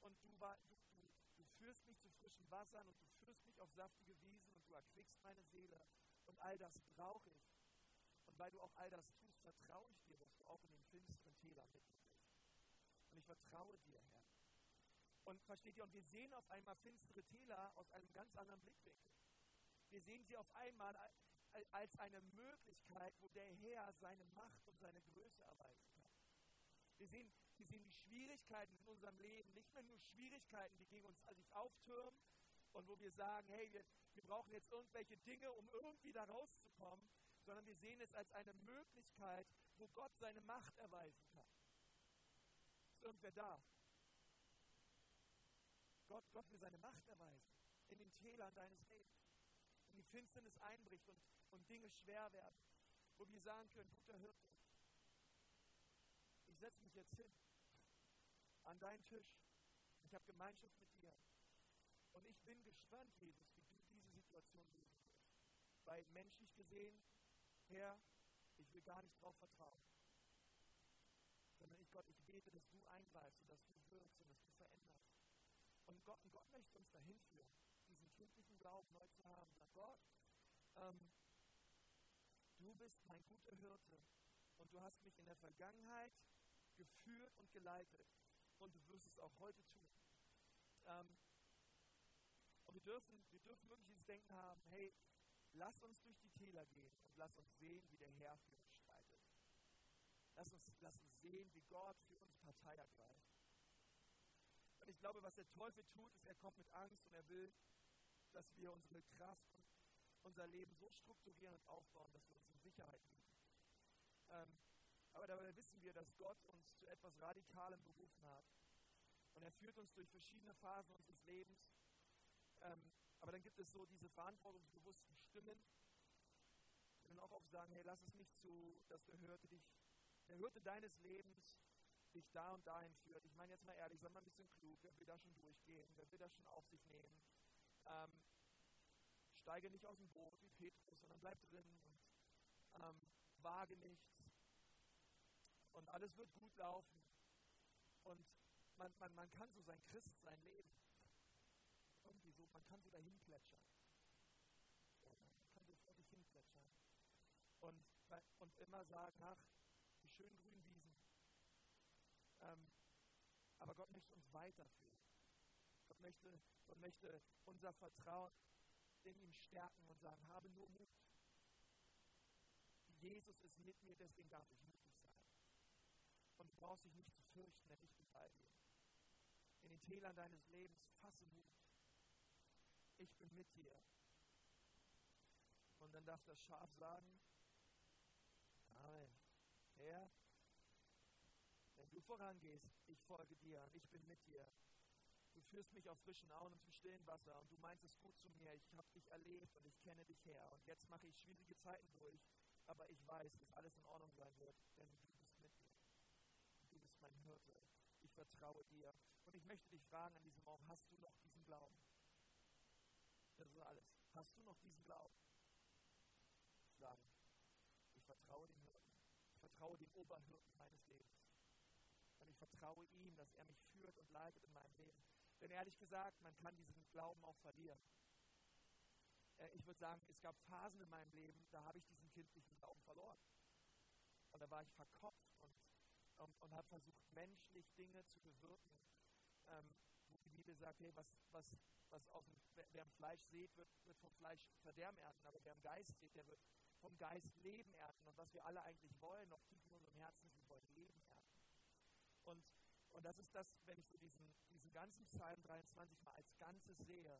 Und du, war, du, du, du führst mich zu frischen Wassern und du führst mich auf saftige Wiesen du erquickst meine Seele. Und all das brauche ich. Und weil du auch all das tust, vertraue ich dir, dass du auch in den finsteren Tälern mit mir bist. Und ich vertraue dir, Herr. Und versteht ihr, und wir sehen auf einmal finstere Täler aus einem ganz anderen Blickwinkel. Wir sehen sie auf einmal als eine Möglichkeit, wo der Herr seine Macht und seine Größe erweisen kann. Wir sehen, wir sehen die Schwierigkeiten in unserem Leben, nicht mehr nur Schwierigkeiten, die gegen uns sich auftürmen und wo wir sagen, hey, wir, wir brauchen jetzt irgendwelche Dinge, um irgendwie da rauszukommen, sondern wir sehen es als eine Möglichkeit, wo Gott seine Macht erweisen kann. Ist irgendwer da? Gott, Gott will seine Macht erweisen in den Tälern deines Lebens, wenn die Finsternis einbricht und, und Dinge schwer werden, wo wir sagen können, guter Hirte, ich setze mich jetzt hin an deinen Tisch. Ich habe Gemeinschaft mit dir. Bin gespannt, Jesus, wie du diese Situation lösen wirst. Weil menschlich gesehen, Herr, ich will gar nicht darauf vertrauen. Sondern ich, Gott, ich bete, dass du eingreifst und dass du wirkst und dass du veränderst. Und Gott, und Gott möchte uns dahin führen, diesen kindlichen Glauben neu zu haben. Sag Gott, ähm, du bist mein guter Hirte und du hast mich in der Vergangenheit geführt und geleitet und du wirst es auch heute tun. Ähm, dürfen, wir dürfen wirklich dieses Denken haben, hey, lass uns durch die Täler gehen und lass uns sehen, wie der Herr für uns streitet. Lass uns, lass uns sehen, wie Gott für uns Partei ergreift. Und ich glaube, was der Teufel tut, ist, er kommt mit Angst und er will, dass wir unsere Kraft und unser Leben so strukturieren und aufbauen, dass wir uns in Sicherheit lieben. Ähm, aber dabei wissen wir, dass Gott uns zu etwas Radikalem berufen hat. Und er führt uns durch verschiedene Phasen unseres Lebens. Ähm, aber dann gibt es so diese verantwortungsbewussten Stimmen, die dann auch oft sagen, hey, lass es nicht zu, dass der Hörte dich, der Hörte deines Lebens dich da und dahin führt. Ich meine jetzt mal ehrlich, sei mal ein bisschen klug, wer will da schon durchgehen, wer will das schon auf sich nehmen. Ähm, steige nicht aus dem Boot wie Petrus, sondern bleib drin und ähm, wage nichts. Und alles wird gut laufen. Und man, man, man kann so sein Christ sein Leben. Kann so dahin plätschern. Und, und immer sagen, ach, die schönen grünen Wiesen, ähm, aber Gott möchte uns weiterführen. Gott möchte, Gott möchte unser Vertrauen in ihm stärken und sagen, habe nur Mut. Jesus ist mit mir, deswegen darf ich mutig sein. Und du brauchst dich nicht zu fürchten, denn ich bin bei dir. In den Tälern deines Lebens fasse Mut. Ich bin mit dir. Und dann darf das Schaf sagen, Amen. Herr, wenn du vorangehst, ich folge dir und ich bin mit dir. Du führst mich auf frischen Auen und zum stillen Wasser und du meinst es gut zu mir. Ich habe dich erlebt und ich kenne dich her. Und jetzt mache ich schwierige Zeiten durch, aber ich weiß, dass alles in Ordnung sein wird, denn du bist mit mir. Du bist mein Hirte. Ich vertraue dir. Und ich möchte dich fragen an diesem Morgen, hast du noch diesen Glauben? Das ist alles. Hast du noch diesen Glauben? Sagen, ich vertraue dem Hirten. Ich vertraue dem Oberhirten meines Lebens ich vertraue ihm, dass er mich führt und leitet in meinem Leben. Denn ehrlich gesagt, man kann diesen Glauben auch verlieren. Äh, ich würde sagen, es gab Phasen in meinem Leben, da habe ich diesen kindlichen Glauben verloren. Und da war ich verkopft und, und, und habe versucht, menschlich Dinge zu bewirken. Ähm, wo die Bibel sagt, hey, was, was, was aus dem, wer im Fleisch sät, wird, wird vom Fleisch Verderben ernten, aber wer im Geist sät, der wird vom Geist Leben ernten. Und was wir alle eigentlich wollen, noch tief in unserem Herzen, wir wollen Leben ernten. Und, und das ist das, wenn ich so diesen, diesen ganzen Psalm 23 mal als Ganzes sehe,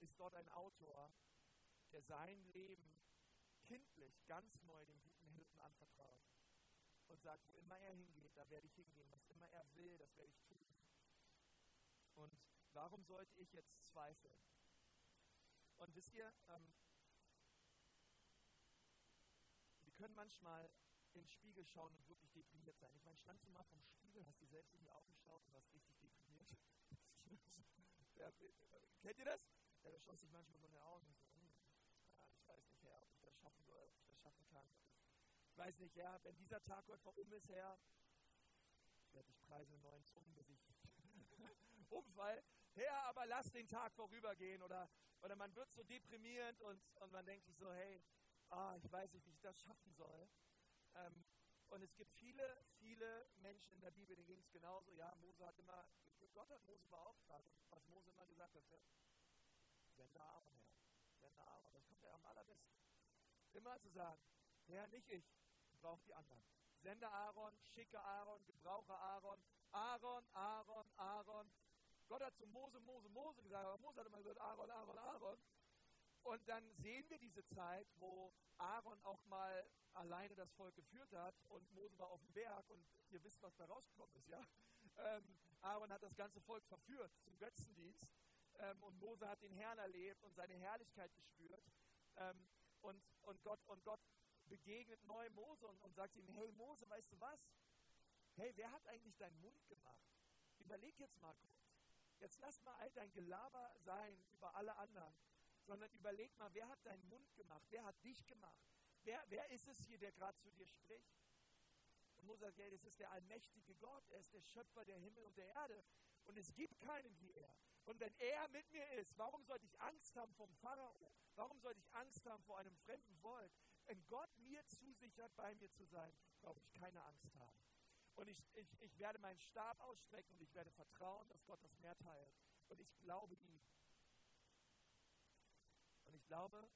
ist dort ein Autor, der sein Leben kindlich ganz neu dem guten Hirten anvertraut und sagt, wo immer er hingeht, da werde ich hingehen, was immer er will, das werde ich tun. Warum sollte ich jetzt zweifeln? Und wisst ihr, ähm, wir können manchmal in den Spiegel schauen und wirklich deprimiert sein. Ich meine, standst du mal vom Spiegel, hast dir selbst in die Augen geschaut und warst richtig deprimiert? <laughs> ja, kennt ihr das? Ja, da schaust dich manchmal so in die Augen und so, hm, ja, ich weiß nicht, Herr, ob ich das schaffen soll, ob ich das schaffen kann. Ich weiß nicht, Herr, wenn dieser Tag heute vorum ist, Herr, ich werde dich preisen in neuen Zungen, bis ich <laughs> umfall. Herr, aber lass den Tag vorübergehen. Oder, oder man wird so deprimierend und, und man denkt sich so, hey, ah, ich weiß nicht, wie ich das schaffen soll. Ähm, und es gibt viele, viele Menschen in der Bibel, denen ging es genauso. Ja, Mose hat immer, Gott hat Mose beauftragt. was Mose immer gesagt hat, sende Aaron her. Sende Aaron. Das kommt ja am allerbesten. Immer zu sagen, Herr, nicht ich, brauche die anderen. Sende Aaron, schicke Aaron, gebrauche Aaron. Aaron, Aaron, Aaron. Gott hat zu Mose, Mose, Mose gesagt, aber Mose hat immer gesagt, Aaron, Aaron, Aaron. Und dann sehen wir diese Zeit, wo Aaron auch mal alleine das Volk geführt hat und Mose war auf dem Berg und ihr wisst, was da rausgekommen ist, ja? Ähm, Aaron hat das ganze Volk verführt zum Götzendienst ähm, und Mose hat den Herrn erlebt und seine Herrlichkeit gespürt. Ähm, und, und, Gott, und Gott begegnet neu Mose und, und sagt ihm, hey Mose, weißt du was? Hey, wer hat eigentlich deinen Mund gemacht? Überleg jetzt mal kurz. Jetzt lass mal all dein Gelaber sein über alle anderen, sondern überleg mal, wer hat deinen Mund gemacht? Wer hat dich gemacht? Wer, wer ist es hier, der gerade zu dir spricht? Und Mose sagt, ja, das ist der allmächtige Gott. Er ist der Schöpfer der Himmel und der Erde. Und es gibt keinen wie er. Und wenn er mit mir ist, warum sollte ich Angst haben vom Pharao? Warum sollte ich Angst haben vor einem fremden Volk? Wenn Gott mir zusichert, bei mir zu sein, brauche ich keine Angst haben. Und ich, ich, ich werde meinen Stab ausstrecken und ich werde vertrauen, dass Gott das Meer teilt. Und ich glaube ihm. Und ich glaube,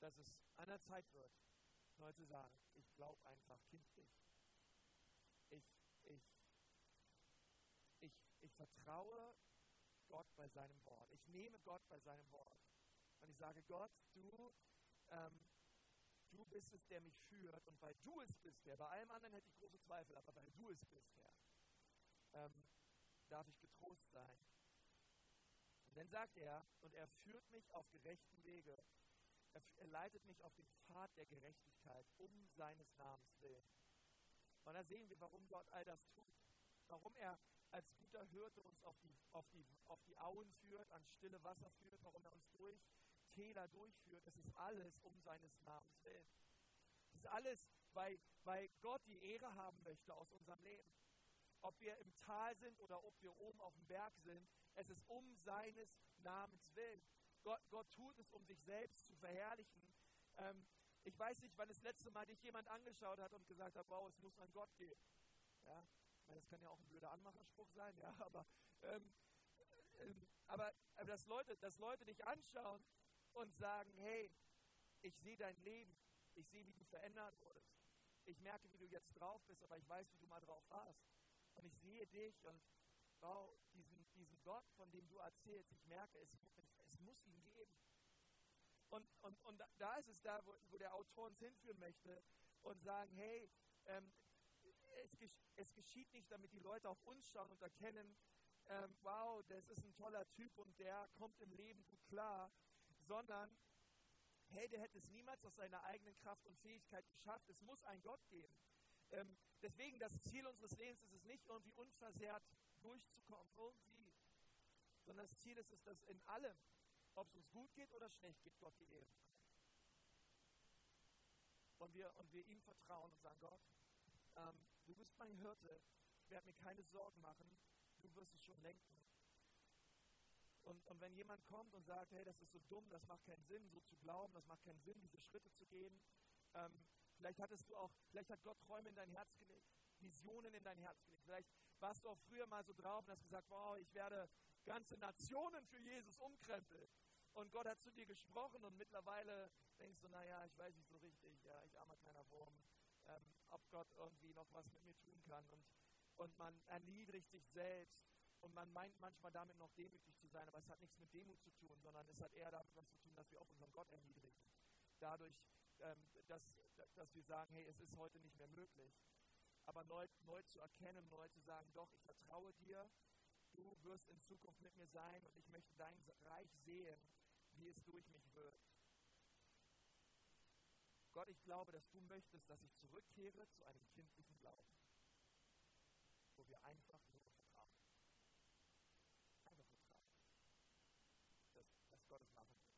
dass es an der Zeit wird, neu zu sagen, ich glaube einfach kindlich. Ich, ich, ich, ich vertraue Gott bei seinem Wort. Ich nehme Gott bei seinem Wort. Und ich sage, Gott, du, ähm, du bist es, der mich führt. Und weil du es bist, Herr, bei allem anderen hätte ich große Zweifel, aber weil du es bist, Herr, ähm, darf ich getrost sein. Und dann sagt er, und er führt mich auf gerechten Wege. Er, er leitet mich auf den Pfad der Gerechtigkeit um seines Namens willen. Und da sehen wir, warum Gott all das tut. Warum er als guter Hirte uns auf die, auf, die, auf die Auen führt, ans stille Wasser führt, warum er uns durch Täler durchführt. Das ist alles um seines Namens willen. Das ist alles, weil, weil Gott die Ehre haben möchte aus unserem Leben. Ob wir im Tal sind oder ob wir oben auf dem Berg sind, es ist um seines Namens willen. Gott, Gott tut es, um sich selbst zu verherrlichen. Ähm, ich weiß nicht, wann das letzte Mal dich jemand angeschaut hat und gesagt hat, wow, es muss einen Gott geben. Ja? Das kann ja auch ein blöder Anmacherspruch sein, ja, aber, ähm, ähm, aber, aber dass, Leute, dass Leute dich anschauen und sagen, hey, ich sehe dein Leben, ich sehe, wie du verändert wurdest. Ich merke, wie du jetzt drauf bist, aber ich weiß, wie du mal drauf warst. Und ich sehe dich und wow, diesen, diesen Gott, von dem du erzählst, ich merke, es, es muss ihn geben. Und, und, und da ist es da, wo, wo der Autor uns hinführen möchte und sagen, hey, ähm, es, es, geschieht nicht, damit die Leute auf uns schauen und erkennen, ähm, wow, das ist ein toller Typ und der kommt im Leben gut klar, sondern, hey, der hätte es niemals aus seiner eigenen Kraft und Fähigkeit geschafft. Es muss einen Gott geben. Ähm, deswegen, das Ziel unseres Lebens ist es nicht, irgendwie unversehrt durchzukommen, irgendwie, sondern das Ziel ist es, dass in allem, ob es uns gut geht oder schlecht geht, Gott die Ehre. Und wir, und wir ihm vertrauen und sagen, Gott, ähm, du bist mein Hirte, ich werde mir keine Sorgen machen, du wirst es schon lenken. Und, und wenn jemand kommt und sagt, hey, das ist so dumm, das macht keinen Sinn, so zu glauben, das macht keinen Sinn, diese Schritte zu gehen, ähm, vielleicht hattest du auch, vielleicht hat Gott Träume in dein Herz gelegt, Visionen in dein Herz gelegt. Vielleicht warst du auch früher mal so drauf und hast gesagt, wow, ich werde ganze Nationen für Jesus umkrempeln. Und Gott hat zu dir gesprochen und mittlerweile denkst du, naja, ich weiß nicht so richtig, ja, ich armer kleiner Wurm, ähm, ob Gott irgendwie noch was mit mir tun kann. Und, und man erniedrigt sich selbst und man meint manchmal damit noch demütig zu sein, aber es hat nichts mit Demut zu tun, sondern es hat eher damit was zu tun, dass wir auch unseren Gott erniedrigen. Dadurch, ähm, dass, dass wir sagen, hey, es ist heute nicht mehr möglich. Aber neu, neu zu erkennen, neu zu sagen, doch, ich vertraue dir, du wirst in Zukunft mit mir sein und ich möchte dein Reich sehen, wie es durch mich wird. Gott, ich glaube, dass du möchtest, dass ich zurückkehre zu einem kindlichen Glauben, wo wir einfach nur vertrauen. Einfach vertrauen, dass, dass Gott es machen wird.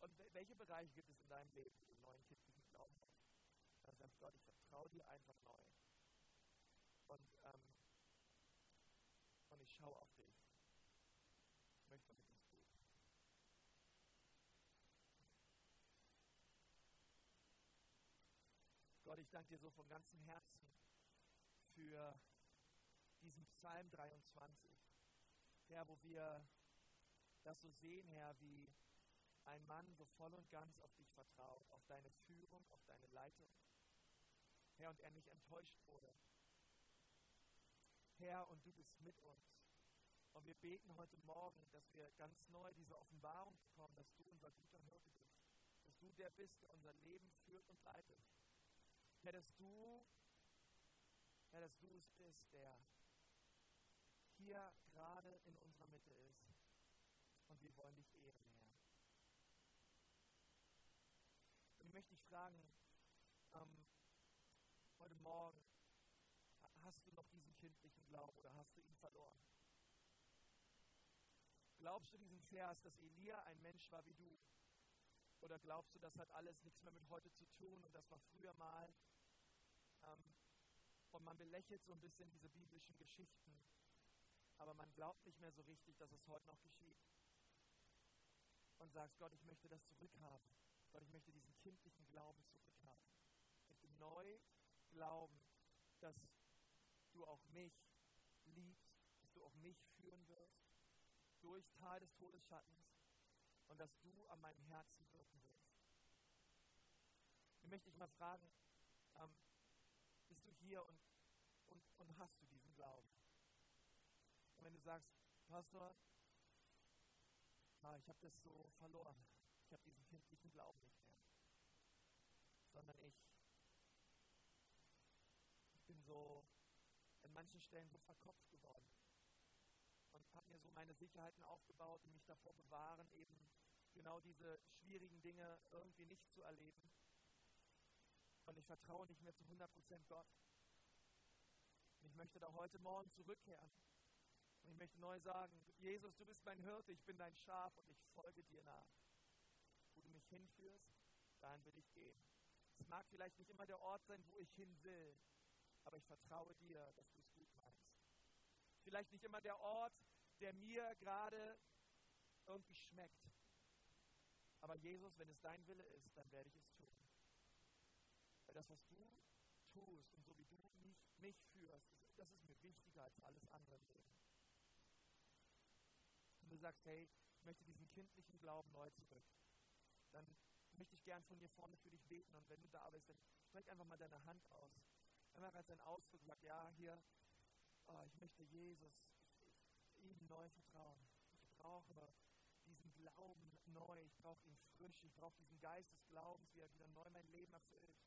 Und welche Bereiche gibt es in deinem Leben, wo du neuen kindlichen Glauben hast? Dann sagst Gott, ich vertraue dir einfach neu. Und, ähm, und ich schaue auf dich. Ich möchte mit uns beten. Gott, ich danke dir so von ganzem Herzen für diesen Psalm 23. Herr, wo wir das so sehen, Herr, wie ein Mann so voll und ganz auf dich vertraut, auf deine Führung, auf deine Leitung. Herr, und er nicht enttäuscht wurde. Herr, und du bist mit uns. Und wir beten heute Morgen, dass wir ganz neu diese Offenbarung bekommen, dass du unser guter Hirte bist. Dass du der bist, der unser Leben führt und leitet. Herr, dass du, Herr, dass du es bist, der hier gerade in unserer Mitte ist. Und wir wollen dich ehren, Herr. Und ich möchte dich fragen, ähm, heute Morgen, hast du noch diesen kindlichen Glauben oder hast du ihn verloren? Glaubst du diesen Vers, dass Elia ein Mensch war wie du? Oder glaubst du, das hat alles nichts mehr mit heute zu tun und das war früher mal? Ähm, und man belächelt so ein bisschen diese biblischen Geschichten, aber man glaubt nicht mehr so richtig, dass es heute noch geschieht. Und sagst, Gott, ich möchte das zurückhaben. Gott, ich möchte diesen kindlichen Glauben zurückhaben. Ich möchte neu glauben, dass du auch mich liebst, dass du auch mich führen wirst durch Tal des Todesschattens und dass du an meinem Herzen wirken wirst. Ich möchte dich mal fragen, ähm, bist du hier und, und, und hast du diesen Glauben? Und wenn du sagst, Pastor, ah, ich habe das so verloren, ich habe diesen kindlichen Glauben nicht mehr, sondern ich, bin so an manchen Stellen so verkopft geworden und habe mir so meine Sicherheiten aufgebaut und mich davor bewahren, eben genau diese schwierigen Dinge irgendwie nicht zu erleben. Und ich vertraue nicht mehr zu 100% Gott. Und ich möchte da heute Morgen zurückkehren. Und ich möchte neu sagen, Jesus, du bist mein Hirte, ich bin dein Schaf und ich folge dir nach. Mich hinführst, dahin will ich gehen. Es mag vielleicht nicht immer der Ort sein, wo ich hin will, aber ich vertraue dir, dass du es gut meinst. Vielleicht nicht immer der Ort, der mir gerade irgendwie schmeckt. Aber Jesus, wenn es dein Wille ist, dann werde ich es tun. Weil das, was du tust und so wie du mich, mich führst, das ist mir wichtiger als alles andere im Leben. Und du sagst, hey, ich möchte diesen kindlichen Glauben neu zurück. Dann möchte ich gern von dir vorne für dich beten. Und wenn du da bist, dann streck einfach mal deine Hand aus. Einfach als ein Ausdruck, sag, ja, hier, oh, ich möchte Jesus, ihm neu vertrauen. Ich brauche diesen Glauben neu, ich brauche ihn frisch, ich brauche diesen Geist des Glaubens, wie er wieder neu mein Leben erfüllt.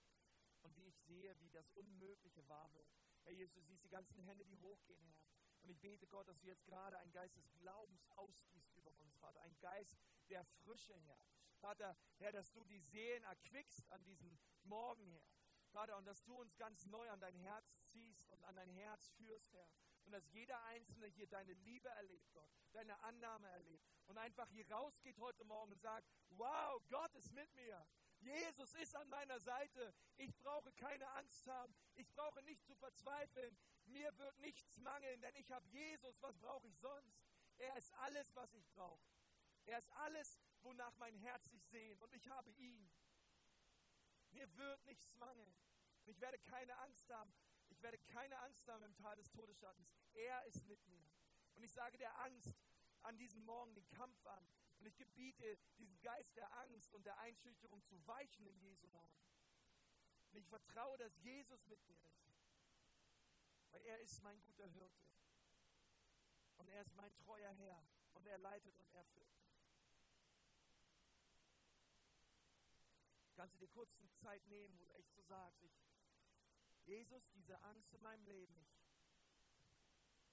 Und wie ich sehe, wie das Unmögliche wahr wird. Herr Jesus, du siehst die ganzen Hände, die hochgehen, Herr. Und ich bete Gott, dass du jetzt gerade einen Geist des Glaubens ausgießt über uns, Vater. Ein Geist der Frische, Herr. Vater, Herr, dass du die Seelen erquickst an diesem Morgen, Herr. Vater, und dass du uns ganz neu an dein Herz ziehst und an dein Herz führst, Herr. Und dass jeder Einzelne hier deine Liebe erlebt, Gott, deine Annahme erlebt. Und einfach hier rausgeht heute Morgen und sagt, wow, Gott ist mit mir. Jesus ist an meiner Seite. Ich brauche keine Angst haben. Ich brauche nicht zu verzweifeln. Mir wird nichts mangeln, denn ich habe Jesus. Was brauche ich sonst? Er ist alles, was ich brauche. Er ist alles, wonach mein Herz sich sehnt. Und ich habe ihn. Mir wird nichts mangeln. Ich werde keine Angst haben. Ich werde keine Angst haben im Tal des Todesschattens. Er ist mit mir. Und ich sage der Angst an diesem Morgen den Kampf an. Und ich gebiete diesen Geist der Angst und der Einschüchterung zu weichen in Jesu Namen. Und ich vertraue, dass Jesus mit mir ist. Weil er ist mein guter Hirte. Und er ist mein treuer Herr. Und er leitet und er führt Kannst du dir kurz eine Zeit nehmen, wo du echt so sagst, ich, Jesus, diese Angst in meinem Leben, ich,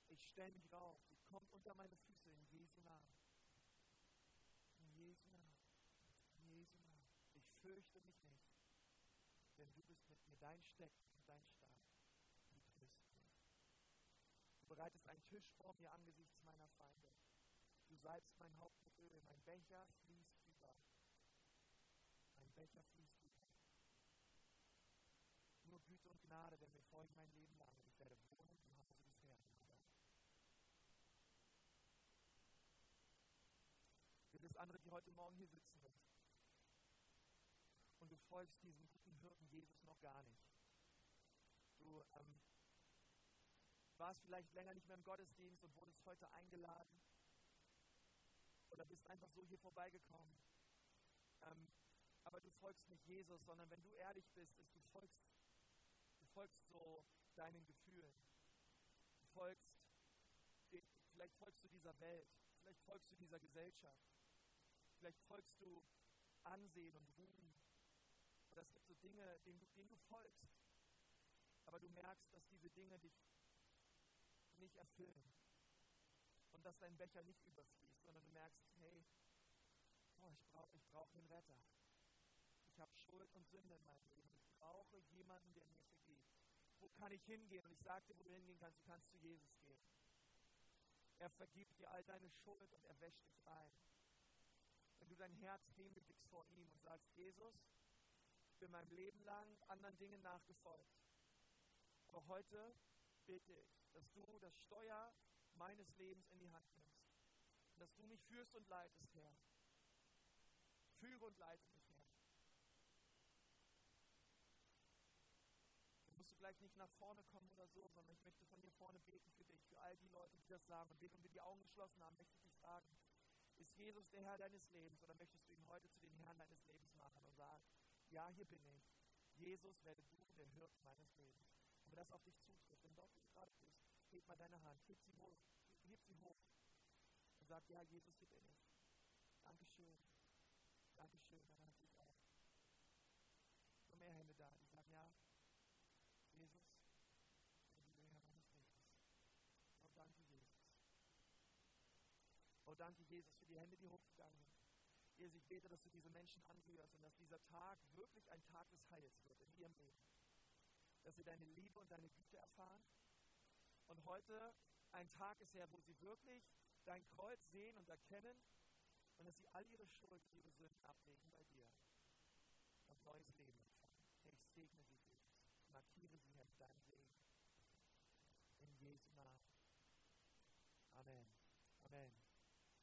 ich stelle mich rauf, die kommt unter meine Füße in Jesu Namen. In Jesu Namen. In Jesu Namen. Ich fürchte mich nicht, denn du bist mit mir dein Steck und dein Stab. Du tröst mich. Du bereitest einen Tisch vor mir angesichts meiner Feinde. Du salbst mein Haupt mit Öl, mein Becher fließt Becher fließt über. Nur Güte und Gnade, denn mir folgen mein Leben lang ich werde wohnen im Hause des Herrn. Gibt es andere, die heute Morgen hier sitzen sind und du folgst diesem guten Hirten Jesus noch gar nicht? Du ähm, warst vielleicht länger nicht mehr im Gottesdienst und wurdest heute eingeladen oder bist einfach so hier vorbeigekommen. Ähm, aber du folgst nicht Jesus, sondern wenn du ehrlich bist, ist, du folgst, du folgst so deinen Gefühlen. Du folgst, vielleicht folgst du dieser Welt, vielleicht folgst du dieser Gesellschaft, vielleicht folgst du Ansehen und Ruhm. Oder es gibt so Dinge, denen du, denen du folgst. Aber du merkst, dass diese Dinge dich nicht erfüllen und dass dein Becher nicht überfließt, sondern du merkst, hey, oh, ich brauche ich brauch einen Retter. Ich habe Schuld und Sünde in meinem Leben. Ich brauche jemanden, der mir vergibt. Wo kann ich hingehen? Und ich sagte, wo du hingehen kannst, du kannst zu Jesus gehen. Er vergibt dir all deine Schuld und er wäscht dich rein. Wenn du dein Herz demütigst vor ihm und sagst, Jesus, ich bin mein Leben lang anderen Dingen nachgefolgt. Aber heute bete ich, dass du das Steuer meines Lebens in die Hand nimmst. Dass du mich führst und leitest, Herr. Führe und leite mich, Herr. Dann musst du gleich nicht nach vorne kommen oder so, sondern ich möchte von hier vorne beten für dich, für all die Leute, die das sagen. Und während wir die Augen geschlossen haben, möchte ich dich fragen, ist Jesus der Herr deines Lebens oder möchtest du ihn heute zu den Herrn deines Lebens machen und sagen, ja, hier bin ich. Jesus, werde du der Hirt meines Lebens. Und wenn das auf dich zutrifft, wenn dort, wo du gerade bist, heb mal deine Hand, heb sie hoch, heb sie hoch und sag, ja, Jesus, hier bin ich. Dankeschön. Dankeschön, dann hat sich auch. Nur mehr Hände da, die sagen, ja, Jesus, du bist der Herr meines Lebens. Oh, danke, Jesus. Oh, danke, Jesus, für die Hände, die hochgegangen sind. Jesus, ich bete, dass du diese Menschen anrührst und dass dieser Tag wirklich ein Tag des Heils wird in ihrem Leben. Dass sie deine Liebe und deine Güte erfahren und heute ein Tag ist her, wo sie wirklich dein Kreuz sehen und erkennen und dass sie all ihre Schuld, ihre Sünden ablegen bei dir und neues Leben